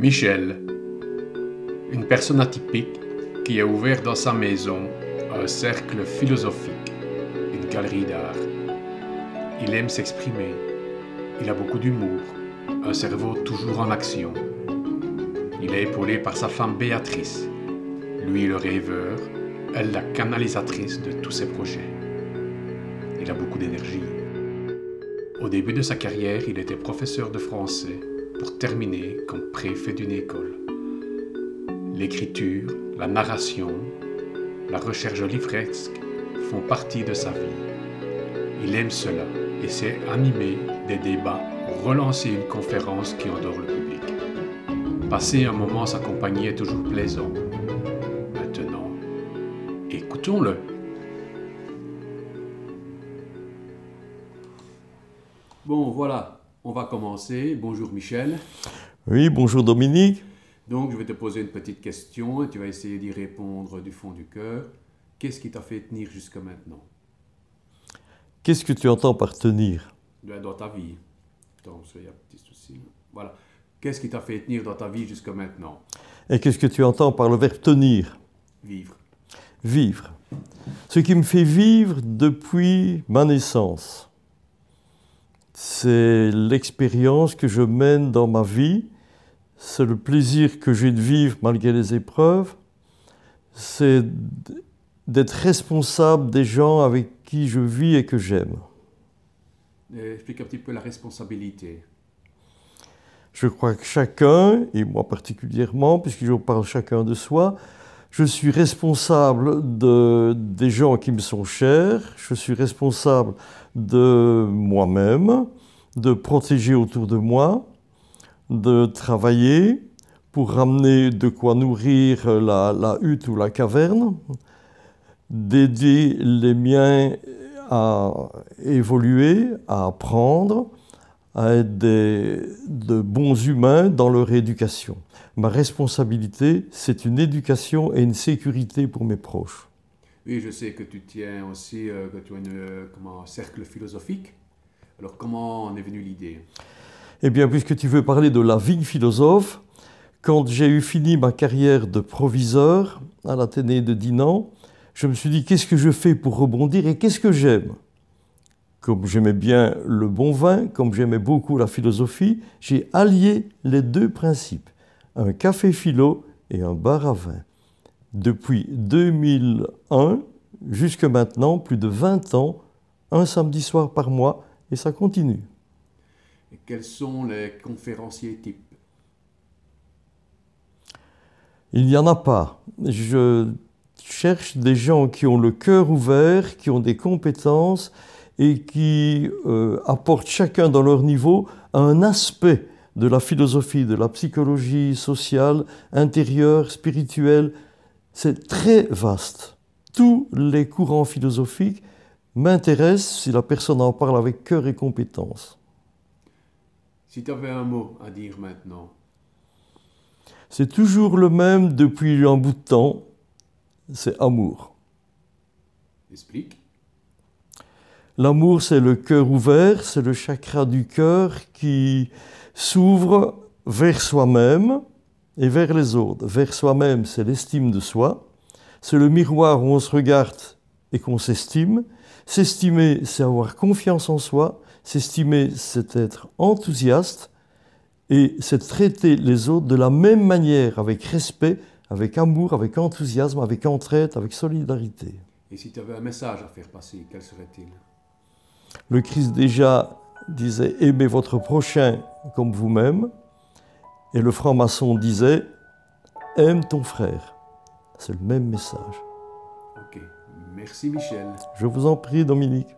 Michel, une personne atypique qui a ouvert dans sa maison un cercle philosophique, une galerie d'art. Il aime s'exprimer, il a beaucoup d'humour, un cerveau toujours en action. Il est épaulé par sa femme Béatrice, lui le rêveur, elle la canalisatrice de tous ses projets. Il a beaucoup d'énergie. Au début de sa carrière, il était professeur de français pour terminer comme préfet d'une école. L'écriture, la narration, la recherche livresque font partie de sa vie. Il aime cela et sait animer des débats relancer une conférence qui endort le public. Passer un moment sa compagnie est toujours plaisant. Maintenant, écoutons-le. Bon, voilà, on va commencer. Bonjour Michel. Oui, bonjour Dominique. Donc, je vais te poser une petite question et tu vas essayer d'y répondre du fond du cœur. Qu'est-ce qui t'a fait tenir jusqu'à maintenant? Qu'est-ce que tu entends par tenir? Dans ta vie Attends, il y a un petit souci. Voilà. Qu'est-ce qui t'a fait tenir dans ta vie jusqu'à maintenant? Et qu'est-ce que tu entends par le verbe tenir? Vivre. Vivre. Ce qui me fait vivre depuis ma naissance, c'est l'expérience que je mène dans ma vie, c'est le plaisir que j'ai de vivre malgré les épreuves, c'est d'être responsable des gens avec qui je vis et que j'aime. Explique un petit peu la responsabilité. Je crois que chacun, et moi particulièrement, puisque je parle chacun de soi, je suis responsable de, des gens qui me sont chers, je suis responsable de moi-même, de protéger autour de moi, de travailler pour ramener de quoi nourrir la hutte ou la caverne, d'aider les miens à évoluer, à apprendre, à être des, de bons humains dans leur éducation. Ma responsabilité, c'est une éducation et une sécurité pour mes proches. Oui, je sais que tu tiens aussi euh, que tu as une, euh, comment, un cercle philosophique. Alors, comment en est venue l'idée? Eh bien, puisque tu veux parler de la vie philosophe, quand j'ai eu fini ma carrière de proviseur à l'Athénée de Dinan, je me suis dit qu'est-ce que je fais pour rebondir et qu'est-ce que j'aime? Comme j'aimais bien le bon vin, comme j'aimais beaucoup la philosophie, j'ai allié les deux principes, un café philo et un bar à vin. Depuis 2001 jusque maintenant, plus de 20 ans, un samedi soir par mois, et ça continue. Et quels sont les conférenciers types? Il n'y en a pas. Je cherche des gens qui ont le cœur ouvert, qui ont des compétences et qui euh, apportent chacun dans leur niveau un aspect de la philosophie, de la psychologie sociale, intérieure, spirituelle. C'est très vaste. Tous les courants philosophiques m'intéressent si la personne en parle avec cœur et compétence. Si tu avais un mot à dire maintenant C'est toujours le même depuis un bout de temps, c'est amour. Explique. L'amour, c'est le cœur ouvert, c'est le chakra du cœur qui s'ouvre vers soi-même et vers les autres. Vers soi-même, c'est l'estime de soi. C'est le miroir où on se regarde et qu'on s'estime. S'estimer, c'est avoir confiance en soi. S'estimer, c'est être enthousiaste. Et c'est traiter les autres de la même manière, avec respect, avec amour, avec enthousiasme, avec entraide, avec solidarité. Et si tu avais un message à faire passer, quel serait-il? Le Christ déjà disait aimez votre prochain comme vous-même, et le franc-maçon disait aime ton frère. C'est le même message. Ok, merci Michel. Je vous en prie, Dominique.